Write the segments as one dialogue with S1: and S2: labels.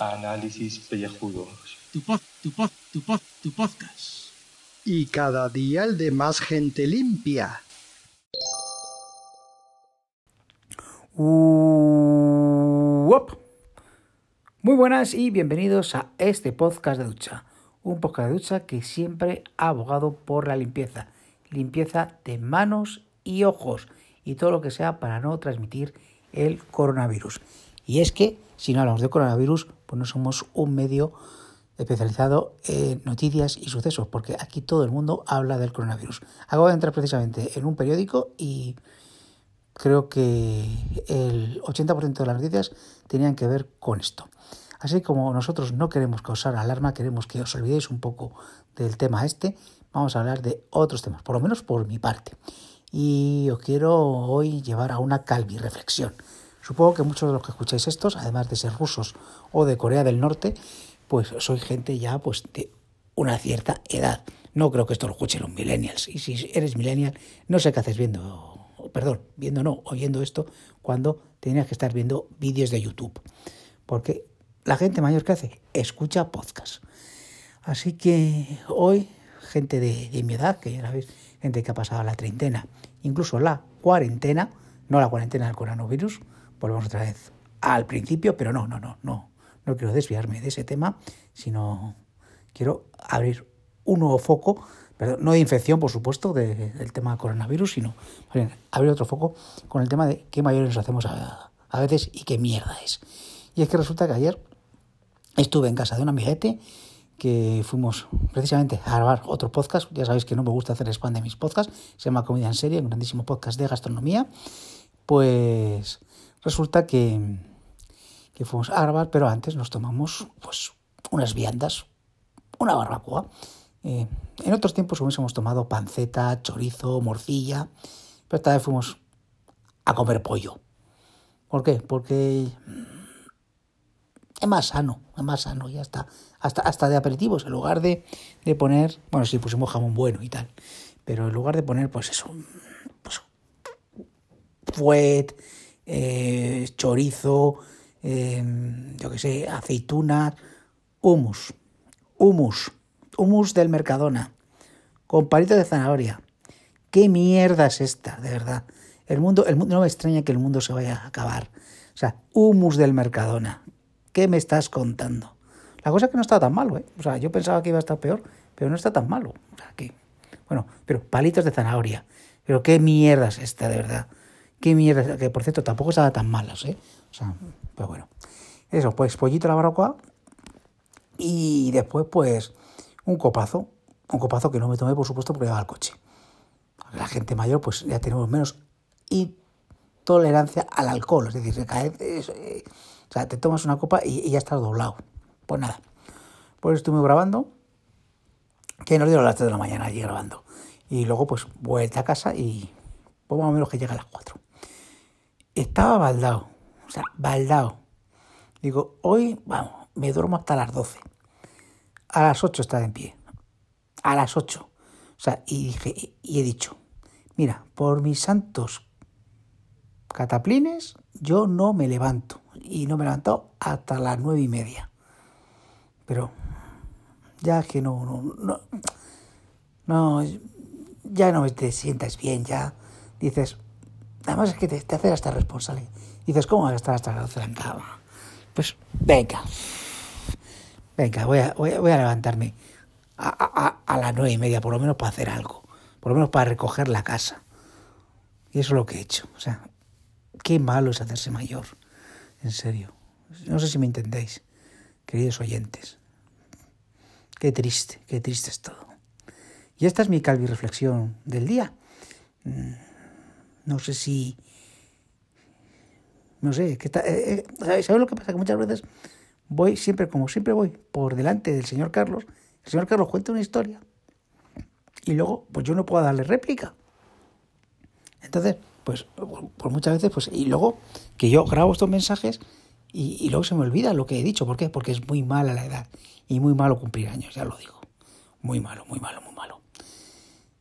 S1: Análisis pellejudos.
S2: Tu pod, tu pod, tu pod, tu podcast.
S3: Y cada día el de más gente limpia.
S4: Uop. Muy buenas y bienvenidos a este podcast de ducha. Un podcast de ducha que siempre ha abogado por la limpieza. Limpieza de manos y ojos y todo lo que sea para no transmitir el coronavirus. Y es que si no hablamos de coronavirus, pues no somos un medio especializado en noticias y sucesos, porque aquí todo el mundo habla del coronavirus. Acabo de entrar precisamente en un periódico y creo que el 80% de las noticias tenían que ver con esto. Así como nosotros no queremos causar alarma, queremos que os olvidéis un poco del tema este, vamos a hablar de otros temas, por lo menos por mi parte. Y os quiero hoy llevar a una calvi reflexión. Supongo que muchos de los que escucháis estos, además de ser rusos o de Corea del Norte, pues soy gente ya pues de una cierta edad. No creo que esto lo escuchen los millennials. Y si eres millennial, no sé qué haces viendo, perdón, viendo no, oyendo esto, cuando tenías que estar viendo vídeos de YouTube. Porque la gente mayor que hace, escucha podcast. Así que hoy, gente de, mi edad, que ya sabéis, gente que ha pasado la treintena, incluso la cuarentena, no la cuarentena del coronavirus, volvemos otra vez al principio, pero no, no, no, no, no quiero desviarme de ese tema, sino quiero abrir un nuevo foco, perdón, no de infección, por supuesto, de, del tema coronavirus, sino bien, abrir otro foco con el tema de qué mayores nos hacemos a, a, veces y qué mierda es. Y es que resulta que ayer estuve en casa de un amiguete que fuimos precisamente a grabar otro podcast. Ya sabéis que no me gusta hacer spam de mis podcasts. Se llama Comida en Serie, un grandísimo podcast de gastronomía. Pues resulta que, que fuimos a grabar, pero antes nos tomamos pues unas viandas, una barbacoa. Eh, en otros tiempos hubiésemos tomado panceta, chorizo, morcilla, pero esta vez fuimos a comer pollo. ¿Por qué? Porque es más sano, es más sano, ya está. Hasta, hasta de aperitivos, en lugar de, de poner, bueno, sí, pusimos jamón bueno y tal, pero en lugar de poner, pues eso, pues, fuet, eh, chorizo, eh, yo qué sé, aceitunas, humus, humus, humus del Mercadona, con palitos de zanahoria. ¿Qué mierda es esta, de verdad? El mundo, el mundo, no me extraña que el mundo se vaya a acabar. O sea, humus del Mercadona. ¿Qué me estás contando? La cosa que no está tan malo, ¿eh? O sea, yo pensaba que iba a estar peor, pero no está tan malo. O sea, que, bueno, pero palitos de zanahoria. Pero qué mierda es esta, de verdad. Qué mierda, que por cierto tampoco estaba tan malas, ¿eh? O sea, pero bueno. Eso, pues pollito la barbacoa y después pues un copazo. Un copazo que no me tomé, por supuesto, porque iba al coche. La gente mayor pues ya tenemos menos intolerancia al alcohol, es decir, se cae... O sea, te tomas una copa y, y ya estás doblado. Pues nada. Pues estuve grabando, que nos dieron las 3 de la mañana allí grabando. Y luego pues vuelta a casa y pues más o menos que llega a las 4. Estaba baldado, o sea, baldado. Digo, hoy, vamos, me duermo hasta las 12. A las 8 estaba en pie. A las 8. O sea, y dije, y he dicho, mira, por mis santos cataplines, yo no me levanto. Y no me he levantado hasta las nueve y media. Pero ya que no, no, no, ya no te sientas bien, ya dices, además es que te, te hasta responsable. Dices, ¿cómo vas a estar hasta las 12 en cama? Pues venga, venga, voy a, voy a, voy a levantarme a, a, a las nueve y media, por lo menos para hacer algo, por lo menos para recoger la casa. Y eso es lo que he hecho. O sea, qué malo es hacerse mayor, en serio. No sé si me entendéis, queridos oyentes. Qué triste, qué triste es todo. Y esta es mi calvi reflexión del día. No sé si. No sé, ¿qué eh, eh, ¿sabes lo que pasa? Que muchas veces voy siempre, como siempre voy, por delante del señor Carlos. El señor Carlos cuenta una historia y luego, pues yo no puedo darle réplica. Entonces, pues por muchas veces, pues, y luego que yo grabo estos mensajes y, y, luego se me olvida lo que he dicho. ¿Por qué? Porque es muy mala la edad y muy malo cumplir años, ya lo digo. Muy malo, muy malo, muy malo.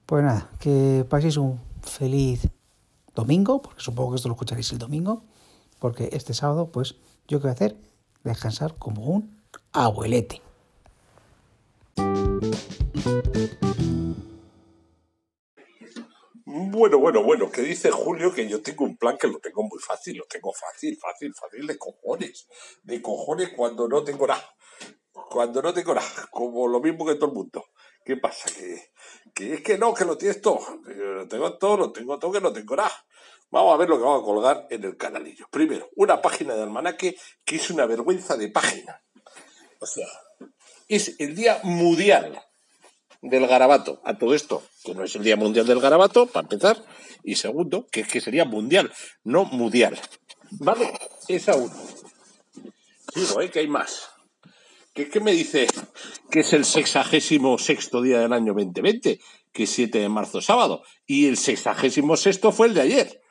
S4: Pues nada, que paséis un feliz domingo, porque supongo que esto lo escucharéis el domingo, porque este sábado, pues, yo qué voy a hacer, descansar como un abuelete.
S5: Bueno, bueno, bueno, que dice Julio que yo tengo un plan que lo tengo muy fácil, lo tengo fácil, fácil, fácil, de cojones. De cojones cuando no tengo nada. Cuando no tengo nada, como lo mismo que todo el mundo. ¿Qué pasa? Que, que es que no, que lo tienes todo. Lo tengo todo, lo tengo todo, que no tengo nada. Vamos a ver lo que vamos a colgar en el canalillo. Primero, una página de almanaque que es una vergüenza de página. O sea, es el día mundial del garabato. A todo esto, que no es el día mundial del garabato, para empezar. Y segundo, que es que sería mundial, no mundial. ¿Vale? Esa uno. Digo, ¿eh? Que hay más. ¿Qué, ¿Qué me dice que es el sexagésimo sexto día del año 2020? Que es 7 de marzo, sábado. Y el sexagésimo sexto fue el de ayer.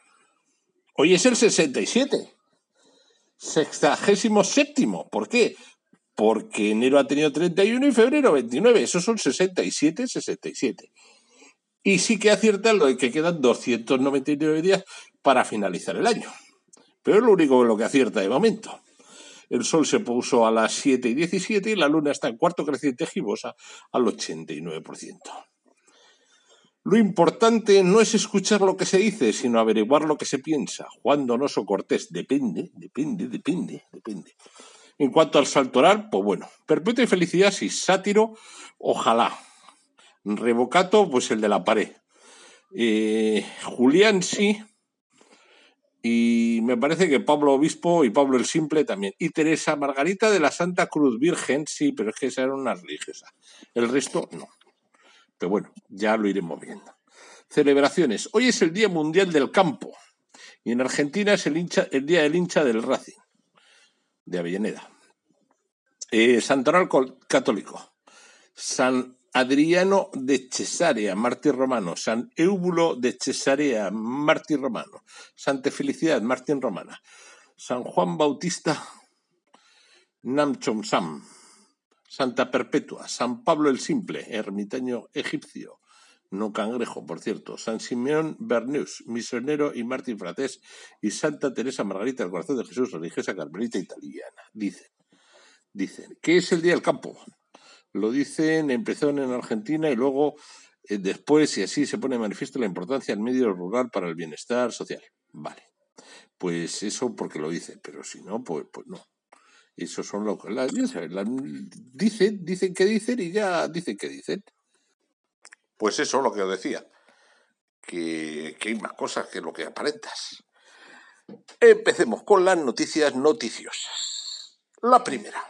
S5: Hoy es el 67. Sexagésimo séptimo. ¿Por qué? Porque enero ha tenido 31 y febrero 29. Esos son 67, 67. Y sí que acierta lo de que quedan 299 días para finalizar el año. Pero es lo único lo que acierta de momento. El sol se puso a las 7 y 17 y la luna está en cuarto creciente gibosa al 89%. Lo importante no es escuchar lo que se dice, sino averiguar lo que se piensa. Juan Donoso Cortés, depende, depende, depende, depende. En cuanto al saltorar, pues bueno, perpetua y felicidad, sí, sátiro, ojalá. Revocato, pues el de la pared. Eh, Julián, sí. Y me parece que Pablo Obispo y Pablo el Simple también. Y Teresa Margarita de la Santa Cruz Virgen, sí, pero es que esa era una religiosa. El resto, no. Pero bueno, ya lo iremos viendo. Celebraciones. Hoy es el Día Mundial del Campo. Y en Argentina es el, hincha, el Día del Hincha del Racing, de Avellaneda. Eh, Santoral Católico. San Adriano de Cesarea, mártir romano. San Eúbulo de Cesarea, mártir romano. Santa Felicidad, mártir romana. San Juan Bautista, Namchom Sam. Santa Perpetua, San Pablo el Simple, ermitaño egipcio, no cangrejo, por cierto, San Simeón Bernus, misionero y mártir fratés, y Santa Teresa Margarita del Corazón de Jesús, religiosa carmelita italiana. Dicen, dicen, ¿qué es el Día del Campo? Lo dicen, empezó en Argentina y luego eh, después, y así se pone manifiesto la importancia del medio rural para el bienestar social. Vale, pues eso porque lo dice, pero si no, pues, pues no. Eso son lo que dicen, dicen que dicen y ya dicen que dicen. Pues eso lo que os decía, que, que hay más cosas que lo que aparentas. Empecemos con las noticias noticiosas. La primera.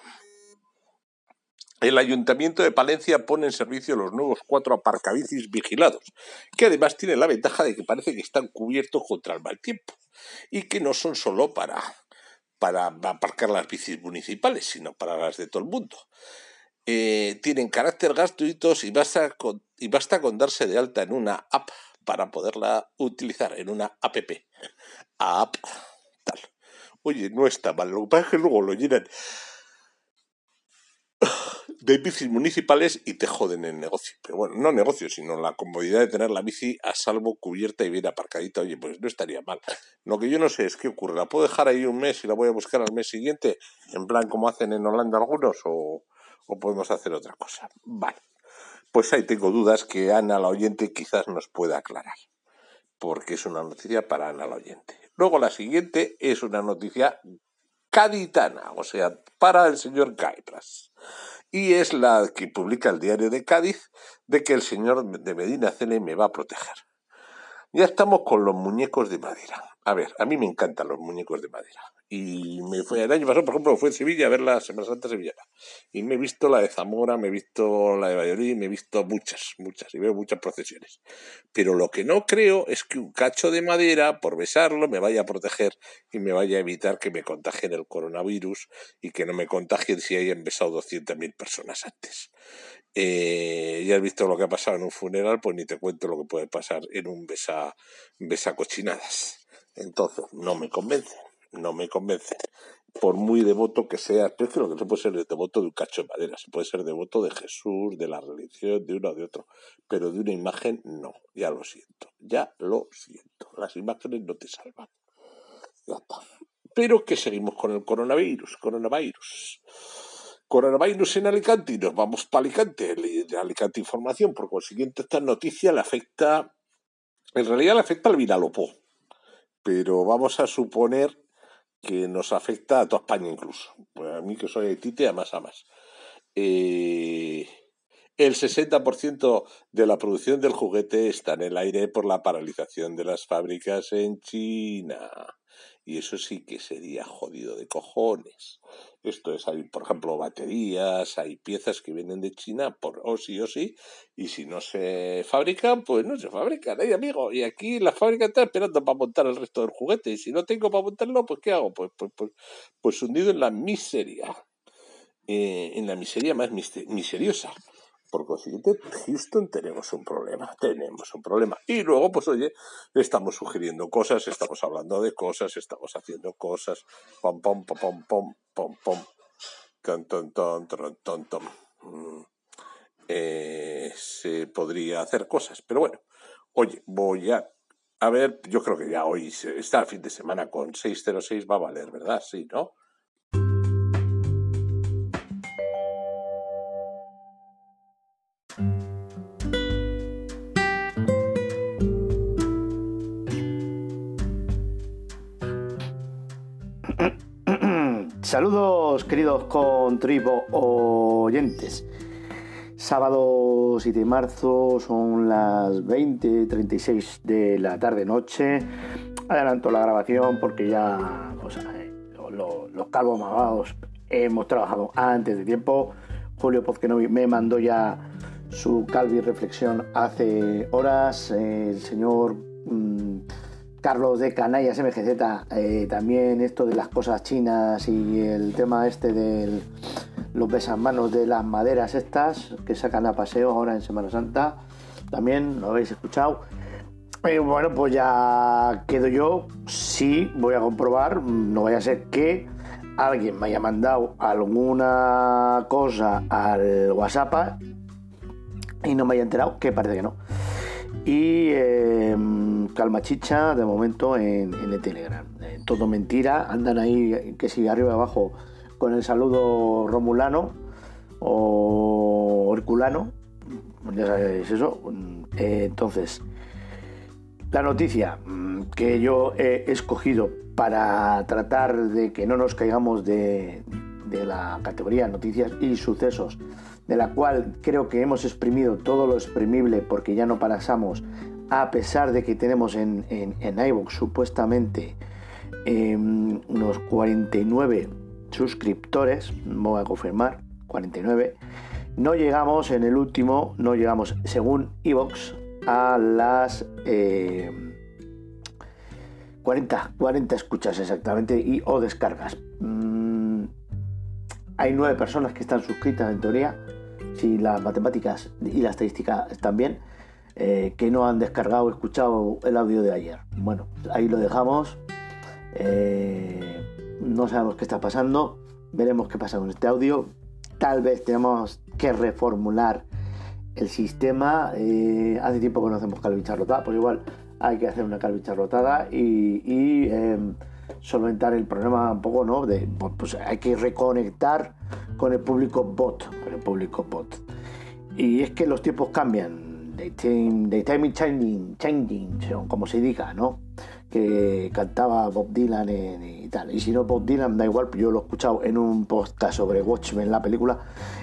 S5: El Ayuntamiento de Palencia pone en servicio los nuevos cuatro aparcabicis vigilados, que además tienen la ventaja de que parece que están cubiertos contra el mal tiempo y que no son solo para para aparcar las bicis municipales, sino para las de todo el mundo. Eh, tienen carácter gratuitos y basta, con, y basta con darse de alta en una app para poderla utilizar, en una app. App, tal. Oye, no está mal, lo que pasa es que luego lo llenan de bicis municipales y te joden el negocio. Pero bueno, no negocio, sino la comodidad de tener la bici a salvo, cubierta y bien aparcadita. Oye, pues no estaría mal. Lo que yo no sé es qué ocurre. ¿La puedo dejar ahí un mes y la voy a buscar al mes siguiente? En plan, como hacen en Holanda algunos, o, o podemos hacer otra cosa. Vale. Pues ahí tengo dudas que Ana la oyente quizás nos pueda aclarar. Porque es una noticia para Ana la oyente. Luego la siguiente es una noticia caditana, o sea, para el señor Caipras y es la que publica el diario de Cádiz de que el señor de Medina Cele me va a proteger. Ya estamos con los muñecos de madera. A ver, a mí me encantan los muñecos de madera. Y me fue, el año pasado, por ejemplo, fue en Sevilla a ver la Semana Santa Sevillana. Y me he visto la de Zamora, me he visto la de Valladolid, me he visto muchas, muchas, y veo muchas procesiones. Pero lo que no creo es que un cacho de madera, por besarlo, me vaya a proteger y me vaya a evitar que me contagien el coronavirus y que no me contagien si hayan besado 200.000 personas antes. Eh, ya has visto lo que ha pasado en un funeral, pues ni te cuento lo que puede pasar en un besa, besa cochinadas. Entonces, no me convence no me convence. por muy devoto que seas, pero es que lo que no puede ser devoto de un cacho de madera, se puede ser devoto de Jesús, de la religión, de uno o de otro, pero de una imagen no, ya lo siento, ya lo siento, las imágenes no te salvan. Ya está. Pero que seguimos con el coronavirus, coronavirus. Coronavirus en Alicante y nos vamos para Alicante, Alicante Información, por consiguiente esta noticia le afecta, en realidad le afecta al Viralopó, pero vamos a suponer que nos afecta a toda España incluso. Pues a mí que soy haitite, a más a más. Eh, el 60% de la producción del juguete está en el aire por la paralización de las fábricas en China. Y eso sí que sería jodido de cojones. Esto es, hay, por ejemplo, baterías, hay piezas que vienen de China por o sí o sí, y si no se fabrican, pues no se fabrican, ¿eh, amigo? Y aquí la fábrica está esperando para montar el resto del juguete, y si no tengo para montarlo, pues ¿qué hago? Pues, pues, pues, pues hundido en la miseria, eh, en la miseria más misteriosa. Por consiguiente, Houston tenemos un problema, tenemos un problema. Y luego, pues oye, estamos sugiriendo cosas, estamos hablando de cosas, estamos haciendo cosas, pom, pom, pom, pom, pom, pom, pom, ton, ton, ton, ton, ton, ton. Mm. Eh, se podría hacer cosas, pero bueno, oye, voy a a ver, yo creo que ya hoy está el fin de semana con 606 va a valer, ¿verdad? Sí, ¿no?
S6: Saludos queridos contribo oyentes. Sábado 7 de marzo son las 20.36 de la tarde noche. Adelanto la grabación porque ya eh, los calvos mamados hemos trabajado antes de tiempo. Julio Pozquenovi me mandó ya su calvi reflexión hace horas. El señor mm, Carlos de Canallas MGZ, eh, también esto de las cosas chinas y el tema este de los besamanos de las maderas estas que sacan a paseo ahora en Semana Santa, también lo habéis escuchado. Eh, bueno, pues ya quedo yo, sí voy a comprobar, no vaya a ser que alguien me haya mandado alguna cosa al WhatsApp y no me haya enterado, que parece que no y eh, Calma Chicha de momento en, el Telegram. Eh, todo mentira, andan ahí que si arriba y abajo con el saludo romulano o herculano, ya sabéis eso. Eh, entonces, la noticia mm, que yo he escogido para tratar de que no nos caigamos de, de la categoría noticias y sucesos de la cual creo que hemos exprimido todo lo exprimible porque ya no pasamos, a pesar de que tenemos en, en, iVoox supuestamente em, unos 49 suscriptores, voy a confirmar, 49. No llegamos en el último, no llegamos según iVoox a las 40, eh, 40 escuchas exactamente y o descargas. Hay nueve personas que están suscritas en teoría si las matemáticas y la estadística están bien, eh, que no han descargado o escuchado el audio de ayer. Bueno, ahí lo dejamos. Eh, no sabemos qué está pasando. Veremos qué pasa con este audio. Tal vez tenemos que reformular el sistema. Eh, hace tiempo que no hacemos rotada, pues igual hay que hacer una rotada y, y em, solventar el problema un poco, ¿no? De, pues hay que reconectar con el público bot, con el público bot. Y es que los tiempos cambian, they time, time changing, changing, como se diga, ¿no? Que cantaba Bob Dylan y tal. Y si no Bob Dylan, da igual, yo lo he escuchado en un podcast sobre Watchmen, la película,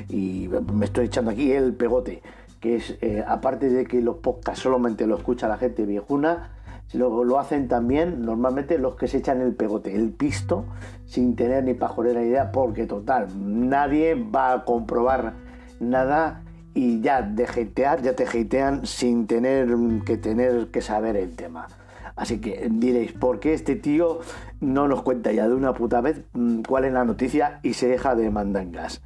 S6: y me estoy echando aquí el pegote, que es, eh, aparte de que los podcasts solamente lo escucha la gente viejuna, lo, lo, hacen también normalmente los que se echan el pegote, el pisto, sin tener ni pajolera idea, porque total, nadie va a comprobar nada y ya de hatear, ya te hatean sin tener que tener que saber el tema. Así que diréis, ¿por qué este tío no nos cuenta ya de una puta vez mm, cuál es la noticia y se deja de mandangas?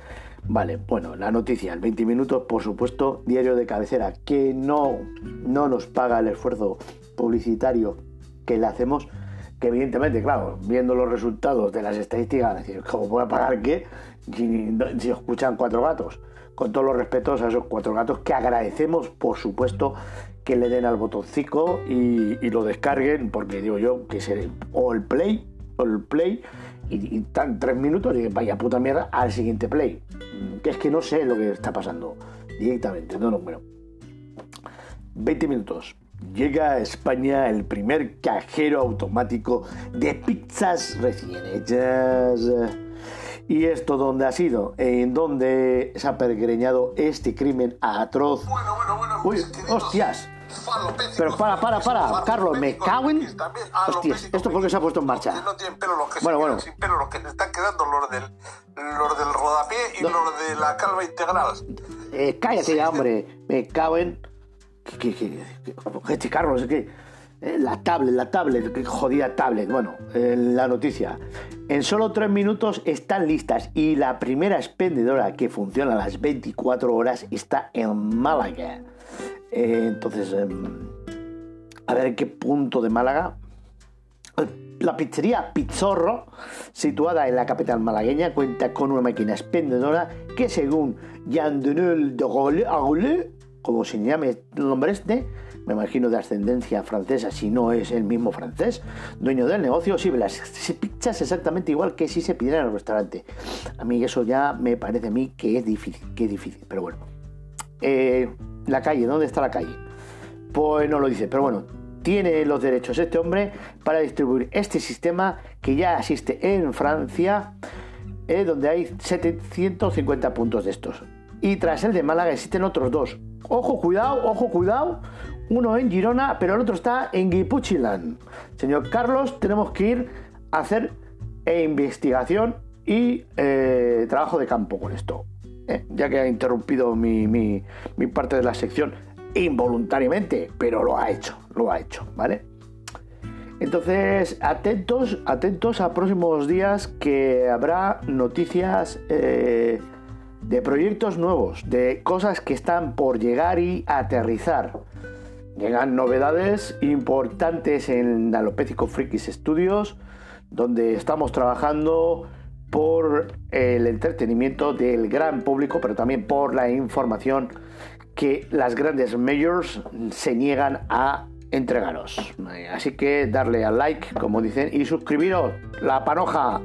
S6: Vale, bueno, la noticia, el 20 minutos, por supuesto, diario de cabecera, que no, no nos paga el esfuerzo publicitario que le hacemos, que evidentemente, claro, viendo los resultados de las estadísticas, decir, ¿cómo voy a pagar qué si, escuchan cuatro gatos? Con todos los respetos a esos cuatro gatos que agradecemos, por supuesto, que le den al botoncito y, lo descarguen, porque digo yo que se o el play o el play y, y tan tres minutos y vaya puta mierda al siguiente play. Que es que no sé lo que está pasando directamente. No, no, bueno. 20 minutos. Llega a España el primer cajero automático de pizzas recién hechas. ¿Y esto dónde ha sido? ¿En dónde se ha pergreñado este crimen atroz?
S5: Bueno, bueno, bueno.
S6: Uy,
S5: queridos
S6: hostias. Pero para, para, para, Carlos, me cago en- Hostias, ¿esto por qué se ha puesto en marcha?
S5: No tienen pelo los que
S6: Bueno, bueno.
S5: sin pelo, los que le están quedando los del, los del rodapié y
S6: No.
S5: los de la calva integral.
S6: Eh, cállate ya, hombre. Me cago en. ¿Qué, qué, qué, qué- este? Es que. eh, La tablet, la tablet, qué jodida tablet. Bueno, eh, la noticia. En solo tres minutos están listas y la primera expendedora que funciona a las 24 horas está en Málaga. Eh, entonces, em, a ver qué punto de Málaga. La pizzería Pizzorro, situada en la capital malagueña, cuenta con una máquina expendedora que según Jean-Denis de Gaulle, como se llame el nombre este, me imagino de ascendencia francesa, si no es el mismo francés, dueño del negocio, sirve las pizzas exactamente igual que si se pidieran en el restaurante. A mí eso ya me parece a mí que es difícil, que es difícil, pero bueno. Eh, la calle, ¿dónde está la calle? Pues no lo dice, pero bueno, tiene los derechos este hombre para distribuir este sistema que ya existe en Francia, eh, donde hay 750 puntos de estos. Y tras el de Málaga existen otros dos. Ojo, cuidado, ojo, cuidado. Uno en Girona, pero el otro está en Guipuchilan. Señor Carlos, tenemos que ir a hacer eh, investigación y eh, trabajo de campo con esto. Eh, ya que ha interrumpido mi, parte de la sección involuntariamente, pero lo ha hecho, lo ha hecho, ¿vale? Entonces, atentos, atentos a próximos días que habrá noticias de proyectos nuevos, de cosas que están por llegar y aterrizar. Llegan novedades importantes en Alopécico Frikis Studios, donde estamos trabajando por el entretenimiento del gran público, pero también por la información que las grandes majors se niegan a entregaros. Así que darle al like, como dicen, y suscribiros. La panoja.